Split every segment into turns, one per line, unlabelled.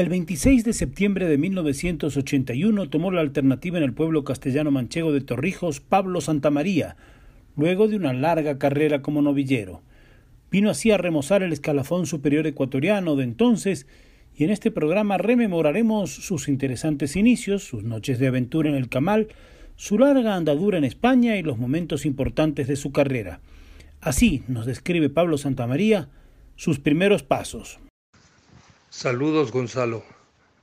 El 26 de septiembre de 1981 tomó la alternativa en el pueblo castellano manchego de Torrijos Pablo Santamaría, luego de una larga carrera como novillero. Vino así a remozar el escalafón superior ecuatoriano de entonces y en este programa rememoraremos sus interesantes inicios, sus noches de aventura en el Camal, su larga andadura en España y los momentos importantes de su carrera. Así nos describe Pablo Santamaría sus primeros pasos.
Saludos Gonzalo,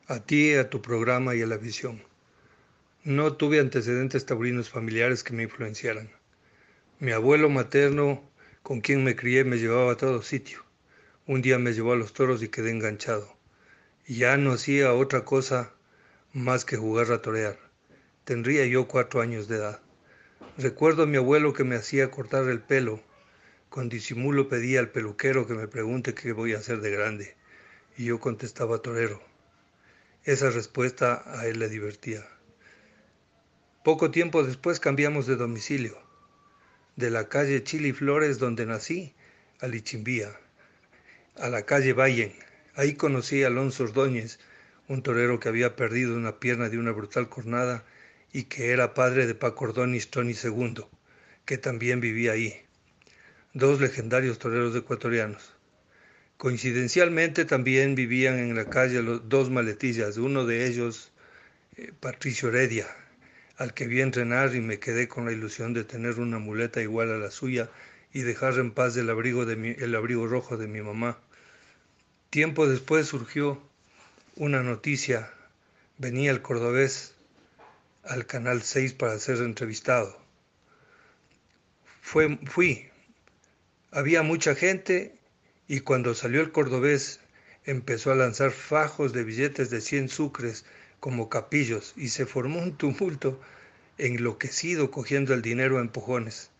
a ti, a tu programa y a la visión. No tuve antecedentes taurinos familiares que me influenciaran. Mi abuelo materno, con quien me crié, me llevaba a todo sitio. Un día me llevó a los toros y quedé enganchado. Ya no hacía otra cosa más que jugar a torear. Tendría yo cuatro años de edad. Recuerdo a mi abuelo que me hacía cortar el pelo. Con disimulo pedía al peluquero que me pregunte qué voy a hacer de grande. Y yo contestaba torero. Esa respuesta a él le divertía. Poco tiempo después cambiamos de domicilio, de la calle Chili Flores donde nací, a Lichimbía, a la calle Vallen. Ahí conocí a Alonso Ordóñez, un torero que había perdido una pierna de una brutal cornada y que era padre de Paco Ordóñez Tony II, que también vivía ahí. Dos legendarios toreros ecuatorianos. Coincidencialmente también vivían en la calle los dos maletillas, uno de ellos eh, Patricio Heredia, al que vi entrenar y me quedé con la ilusión de tener una muleta igual a la suya y dejar en paz el abrigo, rojo de mi mamá. Tiempo después surgió una noticia, venía el cordobés al Canal 6 para ser entrevistado. Fue, fui, había mucha gente y cuando salió el cordobés empezó a lanzar fajos de billetes de 100 sucres como capillos y se formó un tumulto enloquecido cogiendo el dinero a empujones.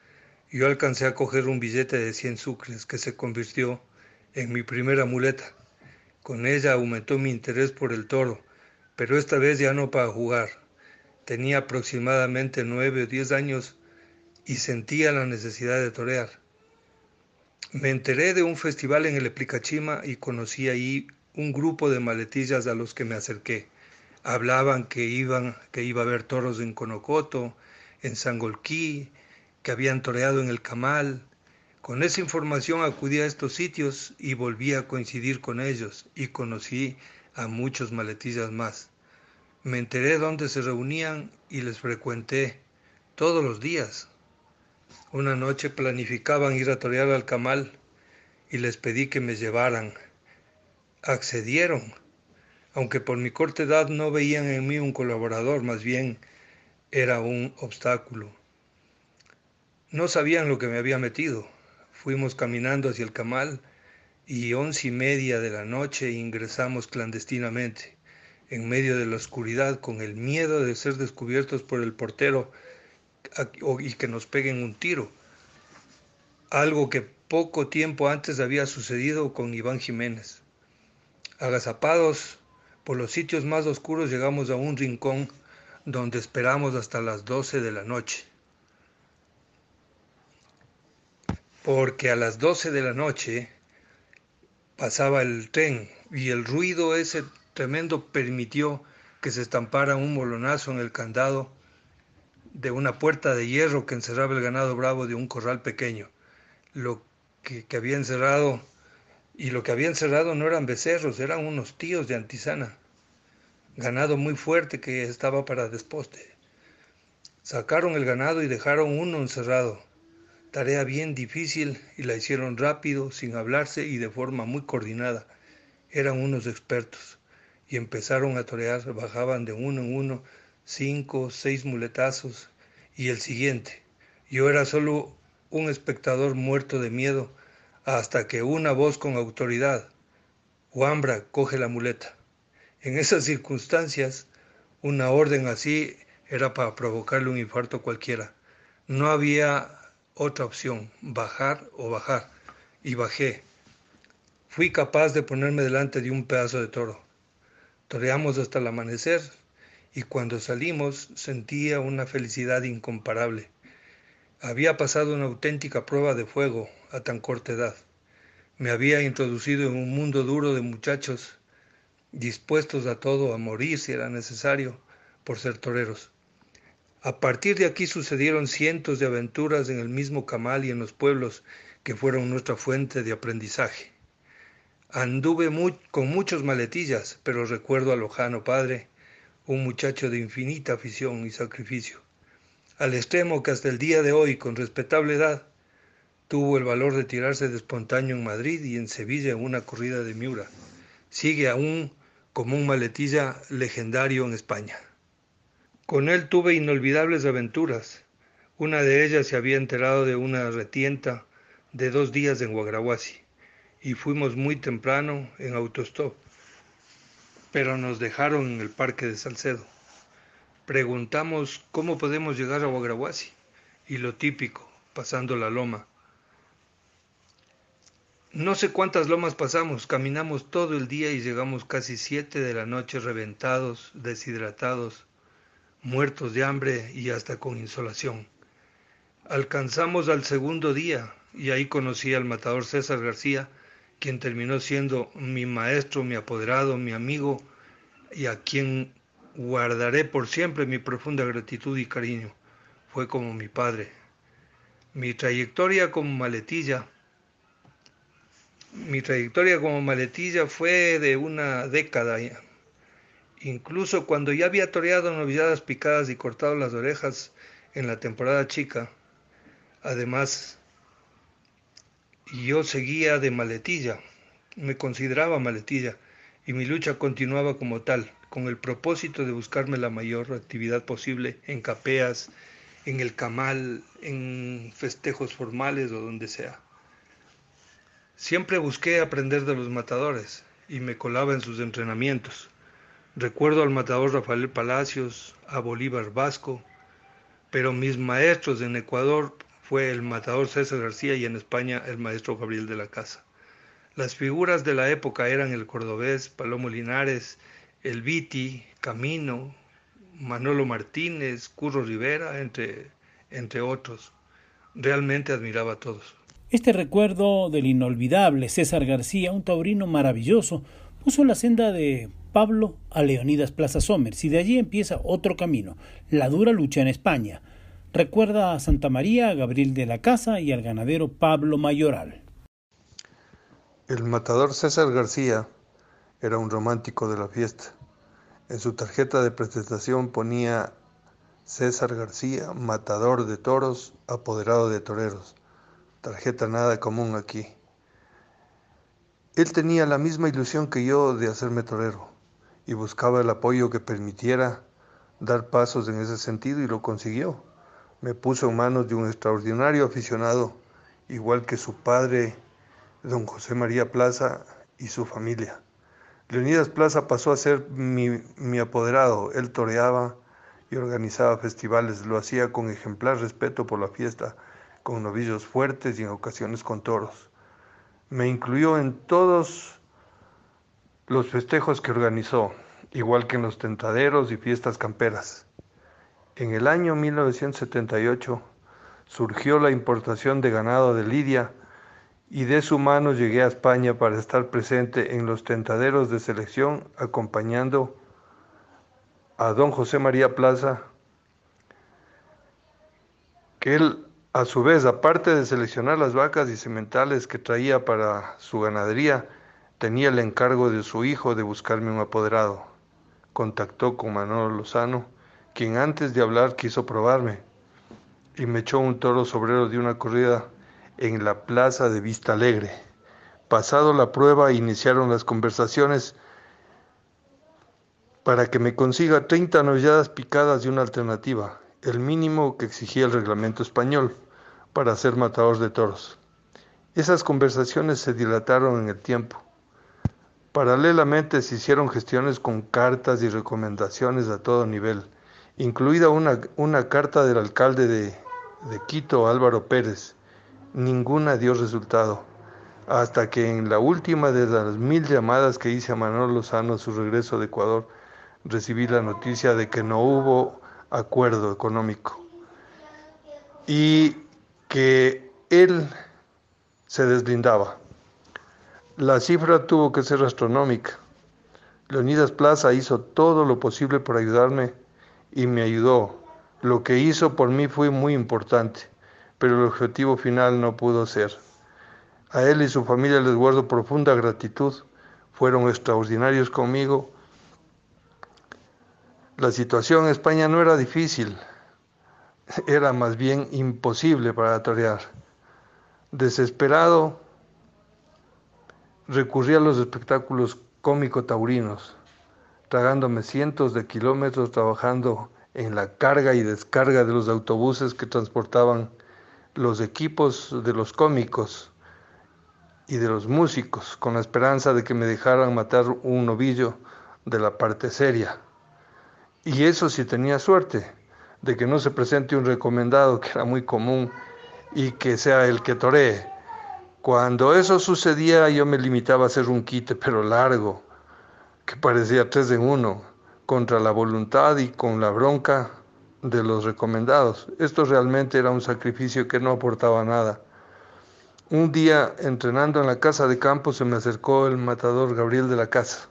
Yo alcancé a coger un billete de 100 sucres que se convirtió en mi primera muleta. Con ella aumentó mi interés por el toro, pero esta vez ya no para jugar. Tenía aproximadamente nueve o diez años y sentía la necesidad de torear. Me enteré de un festival en el Eplicachima y conocí ahí un grupo de maletillas a los que me acerqué. Hablaban que iban, que iba a haber toros en Conocoto, en Sangolquí, que habían toreado en el Camal. Con esa información acudí a estos sitios y volví a coincidir con ellos y conocí a muchos maletillas más. Me enteré dónde se reunían y les frecuenté todos los días. Una noche planificaban ir a torear al Camal y les pedí que me llevaran. Accedieron, aunque por mi corta edad no veían en mí un colaborador, más bien era un obstáculo. No sabían lo que me había metido. Fuimos caminando hacia el Camal y once y media de la noche ingresamos clandestinamente, en medio de la oscuridad, con el miedo de ser descubiertos por el portero y que nos peguen un tiro. Algo que poco tiempo antes había sucedido con Iván Jiménez. Agazapados por los sitios más oscuros llegamos a un rincón donde esperamos hasta las 12 de la noche. Porque a las 12 de la noche pasaba el tren y el ruido ese tremendo permitió que se estampara un molonazo en el candado de una puerta de hierro que encerraba el ganado bravo de un corral pequeño. Lo que, que, había encerrado, y lo que había encerrado no eran becerros, eran unos tíos de Antisana, ganado muy fuerte que estaba para desposte. Sacaron el ganado y dejaron uno encerrado. Tarea bien difícil y la hicieron rápido, sin hablarse y de forma muy coordinada. Eran unos expertos y empezaron a torear, bajaban de uno en uno cinco, seis muletazos y el siguiente. Yo era solo un espectador muerto de miedo hasta que una voz con autoridad, Wambra, coge la muleta. En esas circunstancias, una orden así era para provocarle un infarto cualquiera. No había otra opción, bajar o bajar. Y bajé. Fui capaz de ponerme delante de un pedazo de toro. Toreamos hasta el amanecer y cuando salimos sentía una felicidad incomparable. Había pasado una auténtica prueba de fuego a tan corta edad. Me había introducido en un mundo duro de muchachos dispuestos a todo, a morir si era necesario, por ser toreros. A partir de aquí sucedieron cientos de aventuras en el mismo Camal y en los pueblos que fueron nuestra fuente de aprendizaje. Anduve con muchos maletillas, pero recuerdo a lojano padre, un muchacho de infinita afición y sacrificio, al extremo que hasta el día de hoy, con respetable edad, tuvo el valor de tirarse de espontáneo en Madrid y en Sevilla en una corrida de Miura. Sigue aún como un maletilla legendario en España. Con él tuve inolvidables aventuras. Una de ellas se había enterado de una retienta de dos días en Guagrahuasi y fuimos muy temprano en autostop, pero nos dejaron en el parque de Salcedo. Preguntamos cómo podemos llegar a Guagrahuasi y lo típico, pasando la loma. No sé cuántas lomas pasamos, caminamos todo el día y llegamos casi siete de la noche reventados, deshidratados, muertos de hambre y hasta con insolación. Alcanzamos al segundo día y ahí conocí al matador César García, quien terminó siendo mi maestro, mi apoderado, mi amigo y a quien guardaré por siempre mi profunda gratitud y cariño. Fue como mi padre. Mi trayectoria como maletilla, mi trayectoria como maletilla fue de una década. Incluso cuando ya había toreado novilladas picadas y cortado las orejas en la temporada chica, además yo seguía de maletilla, me consideraba maletilla y mi lucha continuaba como tal, con el propósito de buscarme la mayor actividad posible en capeas, en el camal, en festejos formales o donde sea. Siempre busqué aprender de los matadores y me colaba en sus entrenamientos. Recuerdo al matador Rafael Palacios, a Bolívar Vasco, pero mis maestros en Ecuador fue el matador César García y en España el maestro Gabriel de la Casa. Las figuras de la época eran el cordobés Palomo Linares, el Viti, Camino, Manolo Martínez, Curro Rivera, entre, entre otros. Realmente admiraba a todos.
Este recuerdo del inolvidable César García, un taurino maravilloso, puso la senda de Pablo a Leonidas Plaza Somers y de allí empieza otro camino, la dura lucha en España. Recuerda a Santa María, a Gabriel de la Casa y al ganadero Pablo Mayoral.
El matador César García era un romántico de la fiesta. En su tarjeta de presentación ponía César García, matador de toros, apoderado de toreros. Tarjeta nada común aquí. Él tenía la misma ilusión que yo de hacerme torero y buscaba el apoyo que permitiera dar pasos en ese sentido y lo consiguió. Me puso en manos de un extraordinario aficionado, igual que su padre, don José María Plaza, y su familia. Leonidas Plaza pasó a ser mi, apoderado. Él toreaba y organizaba festivales. Lo hacía con ejemplar respeto por la fiesta, con novillos fuertes y en ocasiones con toros. Me incluyó en todos los festejos que organizó, igual que en los tentaderos y fiestas camperas. En el año 1978 surgió la importación de ganado de Lidia y de su mano llegué a España para estar presente en los tentaderos de selección acompañando a don José María Plaza, que él a su vez, aparte de seleccionar las vacas y sementales que traía para su ganadería, Tenía el encargo de su hijo de buscarme un apoderado. Contactó con Manolo Lozano, quien antes de hablar quiso probarme, y me echó un toro sobrero de una corrida en la plaza de Vista Alegre. Pasado la prueba, iniciaron las conversaciones para que me consiga 30 novilladas picadas y una alternativa, el mínimo que exigía el reglamento español para ser matador de toros. Esas conversaciones se dilataron en el tiempo Paralelamente se hicieron gestiones con cartas y recomendaciones a todo nivel, incluida una, una carta del alcalde de, de Quito, Álvaro Pérez. Ninguna dio resultado, hasta que en la última de las mil llamadas que hice a Manuel Lozano a su regreso de Ecuador, recibí la noticia de que no hubo acuerdo económico y que él se deslindaba. La cifra tuvo que ser astronómica. Leonidas Plaza hizo todo lo posible por ayudarme y me ayudó. Lo que hizo por mí fue muy importante, pero el objetivo final no pudo ser. A él y su familia les guardo profunda gratitud. Fueron extraordinarios conmigo. La situación en España no era difícil, era más bien imposible para torear. Desesperado, recurrí a los espectáculos cómico-taurinos, tragándome cientos de kilómetros trabajando en la carga y descarga de los autobuses que transportaban los equipos de los cómicos y de los músicos, con la esperanza de que me dejaran matar un novillo de la parte seria. Y eso sí tenía suerte, de que no se presente un recomendado, que era muy común, y que sea el que toree. Cuando eso sucedía yo me limitaba a hacer un quite, pero largo, que parecía tres en uno, contra la voluntad y con la bronca de los recomendados. Esto realmente era un sacrificio que no aportaba nada. Un día, entrenando en la casa de campo, se me acercó el matador Gabriel de la Casa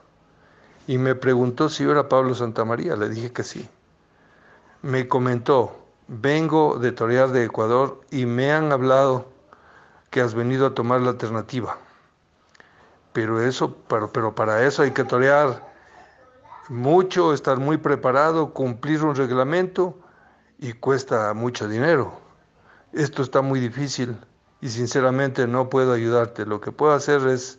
y me preguntó si yo era Pablo Santamaría. Le dije que sí. Me comentó, vengo de torear de Ecuador y me han hablado que has venido a tomar la alternativa. Pero eso, pero, pero para eso hay que torear mucho, estar muy preparado, cumplir un reglamento y cuesta mucho dinero. Esto está muy difícil y sinceramente no puedo ayudarte. Lo que puedo hacer es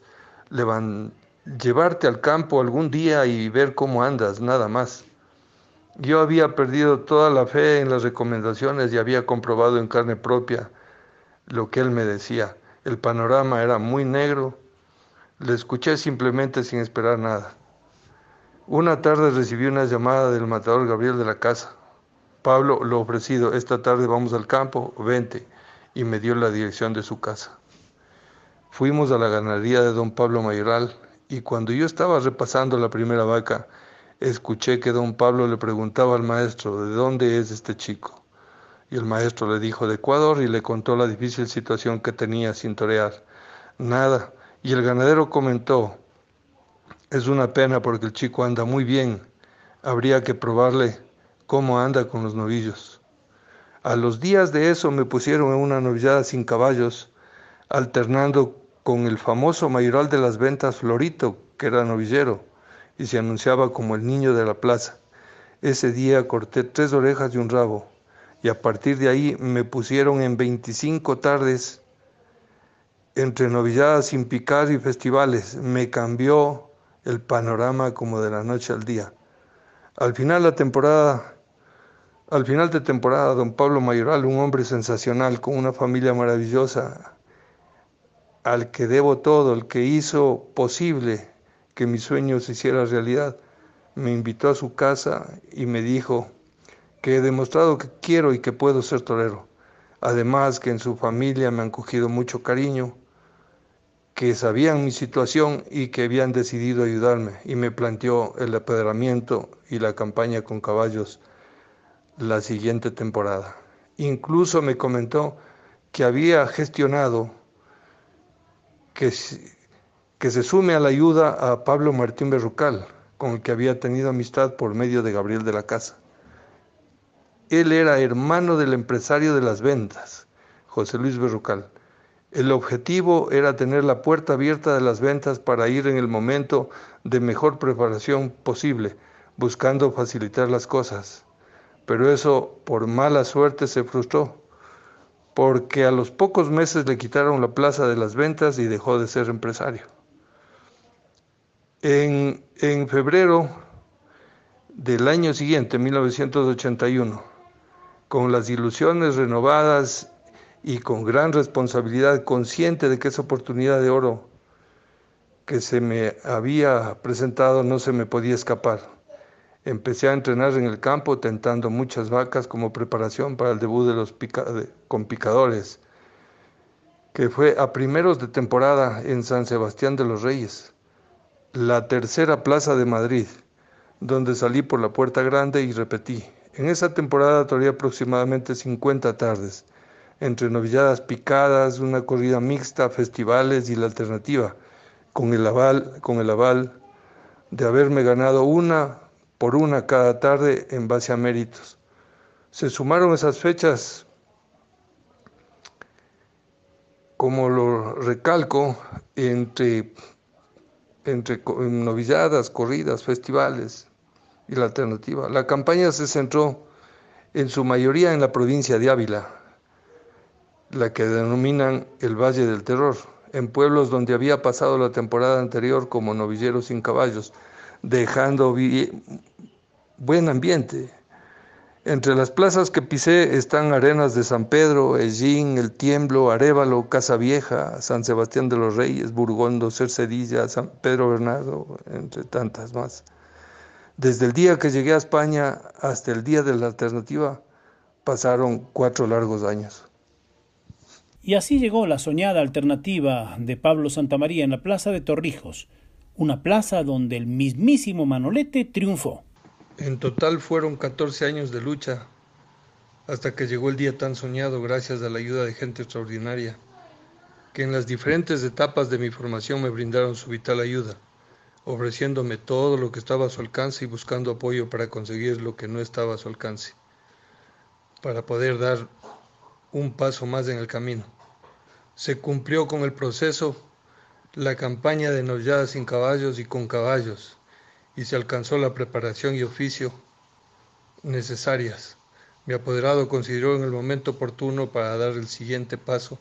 llevarte al campo algún día y ver cómo andas, nada más. Yo había perdido toda la fe en las recomendaciones y había comprobado en carne propia lo que él me decía. El panorama era muy negro. Le escuché simplemente sin esperar nada. Una tarde recibí una llamada del matador Gabriel de la casa. Pablo, lo ofrecido, esta tarde vamos al campo, vente, y me dio la dirección de su casa. Fuimos a la ganadería de don Pablo Mayoral y cuando yo estaba repasando la primera vaca, escuché que don Pablo le preguntaba al maestro, ¿de dónde es este chico? Y el maestro le dijo de Ecuador y le contó la difícil situación que tenía sin torear. Nada. Y el ganadero comentó, es una pena porque el chico anda muy bien. Habría que probarle cómo anda con los novillos. A los días de eso me pusieron en una novillada sin caballos, alternando con el famoso mayoral de las ventas Florito, que era novillero, y se anunciaba como el niño de la plaza. Ese día corté tres orejas y un rabo y a partir de ahí me pusieron en 25 tardes entre novilladas sin picar y festivales. Me cambió el panorama como de la noche al día. Al final la temporada, al final de temporada, don Pablo Mayoral, un hombre sensacional con una familia maravillosa, al que debo todo, el que hizo posible que mi sueño se hiciera realidad, me invitó a su casa y me dijo, que he demostrado que quiero y que puedo ser torero. Además que en su familia me han cogido mucho cariño, que sabían mi situación y que habían decidido ayudarme y me planteó el apedramiento y la campaña con caballos la siguiente temporada. Incluso me comentó que había gestionado que, que se sume a la ayuda a Pablo Martín Berrucal, con el que había tenido amistad por medio de Gabriel de la Casa. Él era hermano del empresario de las ventas, José Luis Berrucal. El objetivo era tener la puerta abierta de las ventas para ir en el momento de mejor preparación posible, buscando facilitar las cosas. Pero eso por mala suerte se frustró, porque a los pocos meses le quitaron la plaza de las ventas y dejó de ser empresario. En, en febrero del año siguiente, 1981, con las ilusiones renovadas y con gran responsabilidad, consciente de que esa oportunidad de oro que se me había presentado no se me podía escapar. Empecé a entrenar en el campo tentando muchas vacas como preparación para el debut de los con picadores, que fue a primeros de temporada en San Sebastián de los Reyes, la tercera plaza de Madrid, donde salí por la puerta grande y repetí. En esa temporada toreé aproximadamente 50 tardes, entre novilladas picadas, una corrida mixta, festivales y la alternativa, con el aval, con el aval de haberme ganado una por una cada tarde en base a méritos. Se sumaron esas fechas, como lo recalco, entre, entre novilladas, corridas, festivales y la alternativa. La campaña se centró en su mayoría en la provincia de Ávila, la que denominan el Valle del Terror, en pueblos donde había pasado la temporada anterior como novillero sin caballos, dejando buen ambiente. Entre las plazas que pisé están Arenas de San Pedro, Ellín, El Tiemblo, Arévalo, Casa Vieja, San Sebastián de los Reyes, Burgondo, Cercedilla, San Pedro Bernardo, entre tantas más. Desde el día que llegué a España hasta el día de la alternativa pasaron cuatro largos años.
Y así llegó la soñada alternativa de Pablo Santamaría en la Plaza de Torrijos, una plaza donde el mismísimo Manolete triunfó.
En total fueron 14 años de lucha, hasta que llegó el día tan soñado gracias a la ayuda de gente extraordinaria, que en las diferentes etapas de mi formación me brindaron su vital ayuda, ofreciéndome todo lo que estaba a su alcance y buscando apoyo para conseguir lo que no estaba a su alcance, para poder dar un paso más en el camino. Se cumplió con el proceso la campaña de novilladas sin caballos y con caballos, y se alcanzó la preparación y oficio necesarias. Mi apoderado consideró en el momento oportuno para dar el siguiente paso,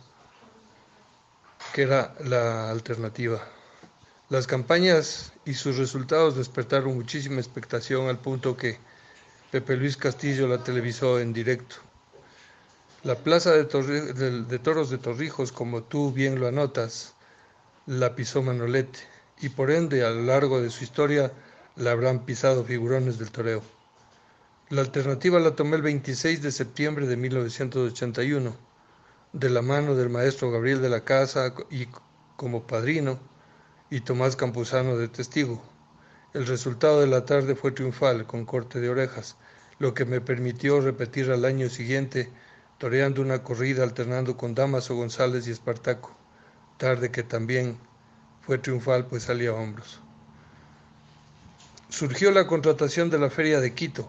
que era la alternativa. Las campañas y sus resultados despertaron muchísima expectación al punto que Pepe Luis Castillo la televisó en directo. La plaza de, de toros de Torrijos, como tú bien lo anotas, la pisó Manolete y por ende a lo largo de su historia la habrán pisado figurones del toreo. La alternativa la tomé el 26 de septiembre de 1981, de la mano del maestro Gabriel de la Casa y como padrino y Tomás Campuzano de testigo. El resultado de la tarde fue triunfal, con corte de orejas, lo que me permitió repetir al año siguiente, toreando una corrida alternando con Damaso González y Espartaco tarde que también fue triunfal pues salía a hombros. Surgió la contratación de la feria de Quito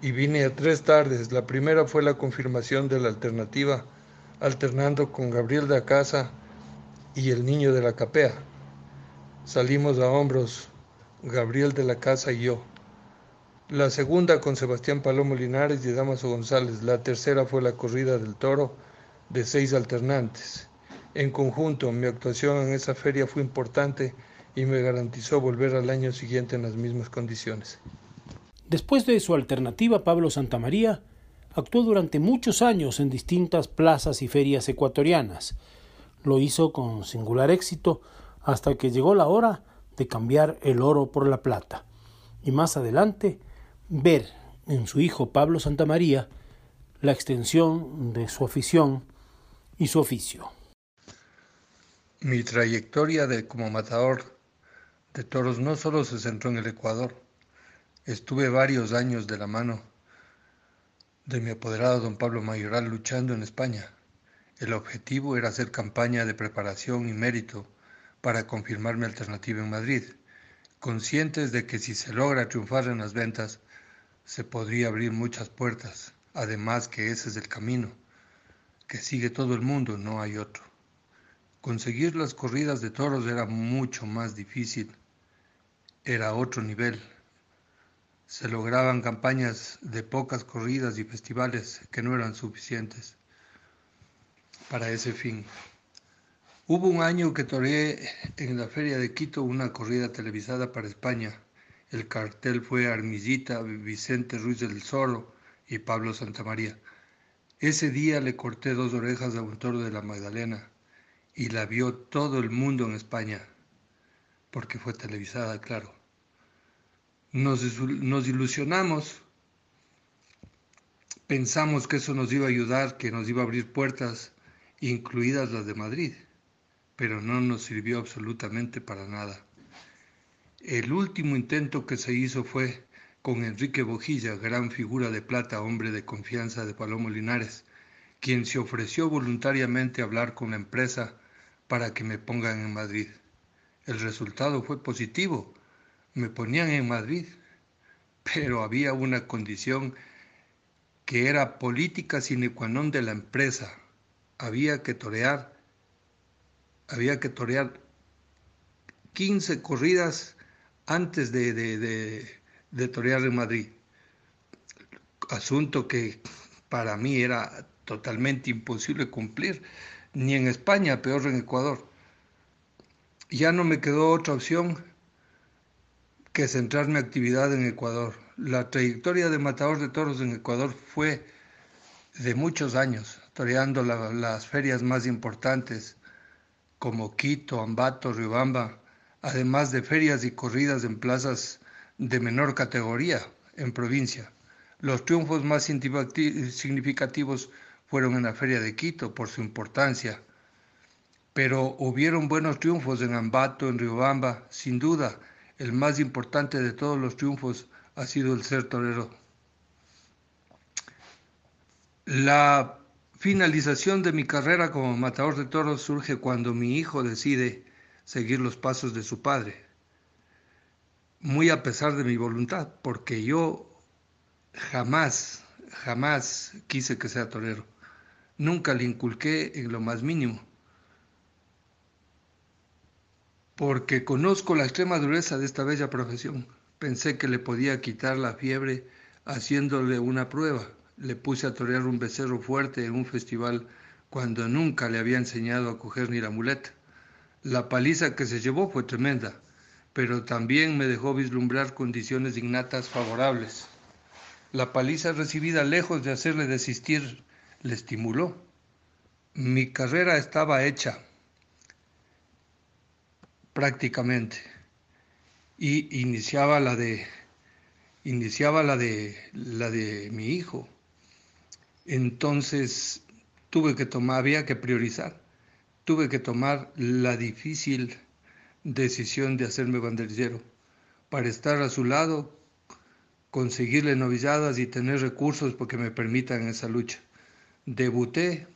y vine a tres tardes. La primera fue la confirmación de la alternativa, alternando con Gabriel de Casa y el niño de la Capea. Salimos a hombros, Gabriel de la Casa y yo. La segunda con Sebastián Palomo Linares y Damaso González. La tercera fue la corrida del toro de seis alternantes. En conjunto, mi actuación en esa feria fue importante y me garantizó volver al año siguiente en las mismas condiciones.
Después de su alternativa, Pablo Santamaría actuó durante muchos años en distintas plazas y ferias ecuatorianas. Lo hizo con singular éxito hasta que llegó la hora de cambiar el oro por la plata. Y más adelante, ver en su hijo Pablo Santamaría la extensión de su afición y su oficio.
Mi trayectoria de, como matador de toros no solo se centró en el Ecuador, estuve varios años de la mano de mi apoderado don Pablo Mayoral luchando en España. El objetivo era hacer campaña de preparación y mérito para confirmar mi alternativa en Madrid, conscientes de que si se logra triunfar en las ventas, se podría abrir muchas puertas, además que ese es el camino, que sigue todo el mundo, no hay otro. Conseguir las corridas de toros era mucho más difícil, era otro nivel. Se lograban campañas de pocas corridas y festivales que no eran suficientes para ese fin. Hubo un año que toreé en la feria de Quito una corrida televisada para España. El cartel fue Armillita, Vicente Ruiz del Zorro y Pablo Santamaría. Ese día le corté dos orejas a un toro de la Magdalena y la vio todo el mundo en España, porque fue televisada, claro. Nos, nos ilusionamos, pensamos que eso nos iba a ayudar, que nos iba a abrir puertas, incluidas las de Madrid, pero no nos sirvió absolutamente para nada. El último intento que se hizo fue con Enrique Bojilla, gran figura de plata, hombre de confianza de Palomo Linares, quien se ofreció voluntariamente a hablar con la empresa para que me pongan en Madrid. El resultado fue positivo, me ponían en Madrid, pero había una condición que era política sine qua non de la empresa. Había que torear, había que torear 15 corridas antes de, de de torear en Madrid. Asunto que para mí era totalmente imposible cumplir, ni en España, peor en Ecuador. Ya no me quedó otra opción que centrar mi actividad en Ecuador. La trayectoria de matador de toros en Ecuador fue de muchos años, toreando las ferias más importantes como Quito, Ambato, Riobamba, además de ferias y corridas en plazas de menor categoría en provincia. Los triunfos más significativos fueron en la Feria de Quito por su importancia, pero hubieron buenos triunfos en Ambato, en Riobamba, sin duda. El más importante de todos los triunfos ha sido el ser torero. La finalización de mi carrera como matador de toros surge cuando mi hijo decide seguir los pasos de su padre muy a pesar de mi voluntad, porque yo jamás, jamás quise que sea torero. Nunca le inculqué en lo más mínimo. Porque conozco la extrema dureza de esta bella profesión. Pensé que le podía quitar la fiebre haciéndole una prueba. Le puse a torear un becerro fuerte en un festival cuando nunca le había enseñado a coger ni la muleta. La paliza que se llevó fue tremenda pero también me dejó vislumbrar condiciones innatas favorables. La paliza recibida, lejos de hacerle desistir, le estimuló. Mi carrera estaba hecha, prácticamente, y iniciaba la de iniciaba la de la de mi hijo. Entonces tuve que tomar, había que priorizar. Tuve que tomar la difícil decisión de hacerme banderillero, para estar a su lado, conseguirle novilladas y tener recursos porque me permitan esa lucha. Debuté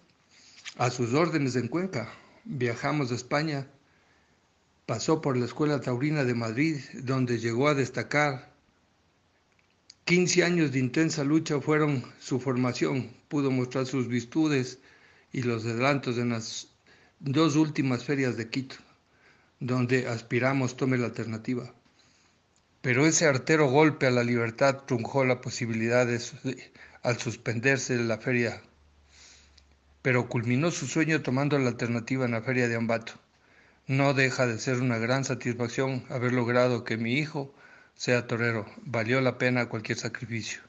a sus órdenes en Cuenca, viajamos a España, pasó por la Escuela Taurina de Madrid, donde llegó a destacar. 15 años de intensa lucha fueron su formación, pudo mostrar sus virtudes y los adelantos en las dos últimas ferias de Quito donde aspiramos tome la alternativa. Pero ese artero golpe a la libertad truncó la posibilidad de, al suspenderse la feria, pero culminó su sueño tomando la alternativa en la feria de Ambato. No deja de ser una gran satisfacción haber logrado que mi hijo sea torero. Valió la pena cualquier sacrificio.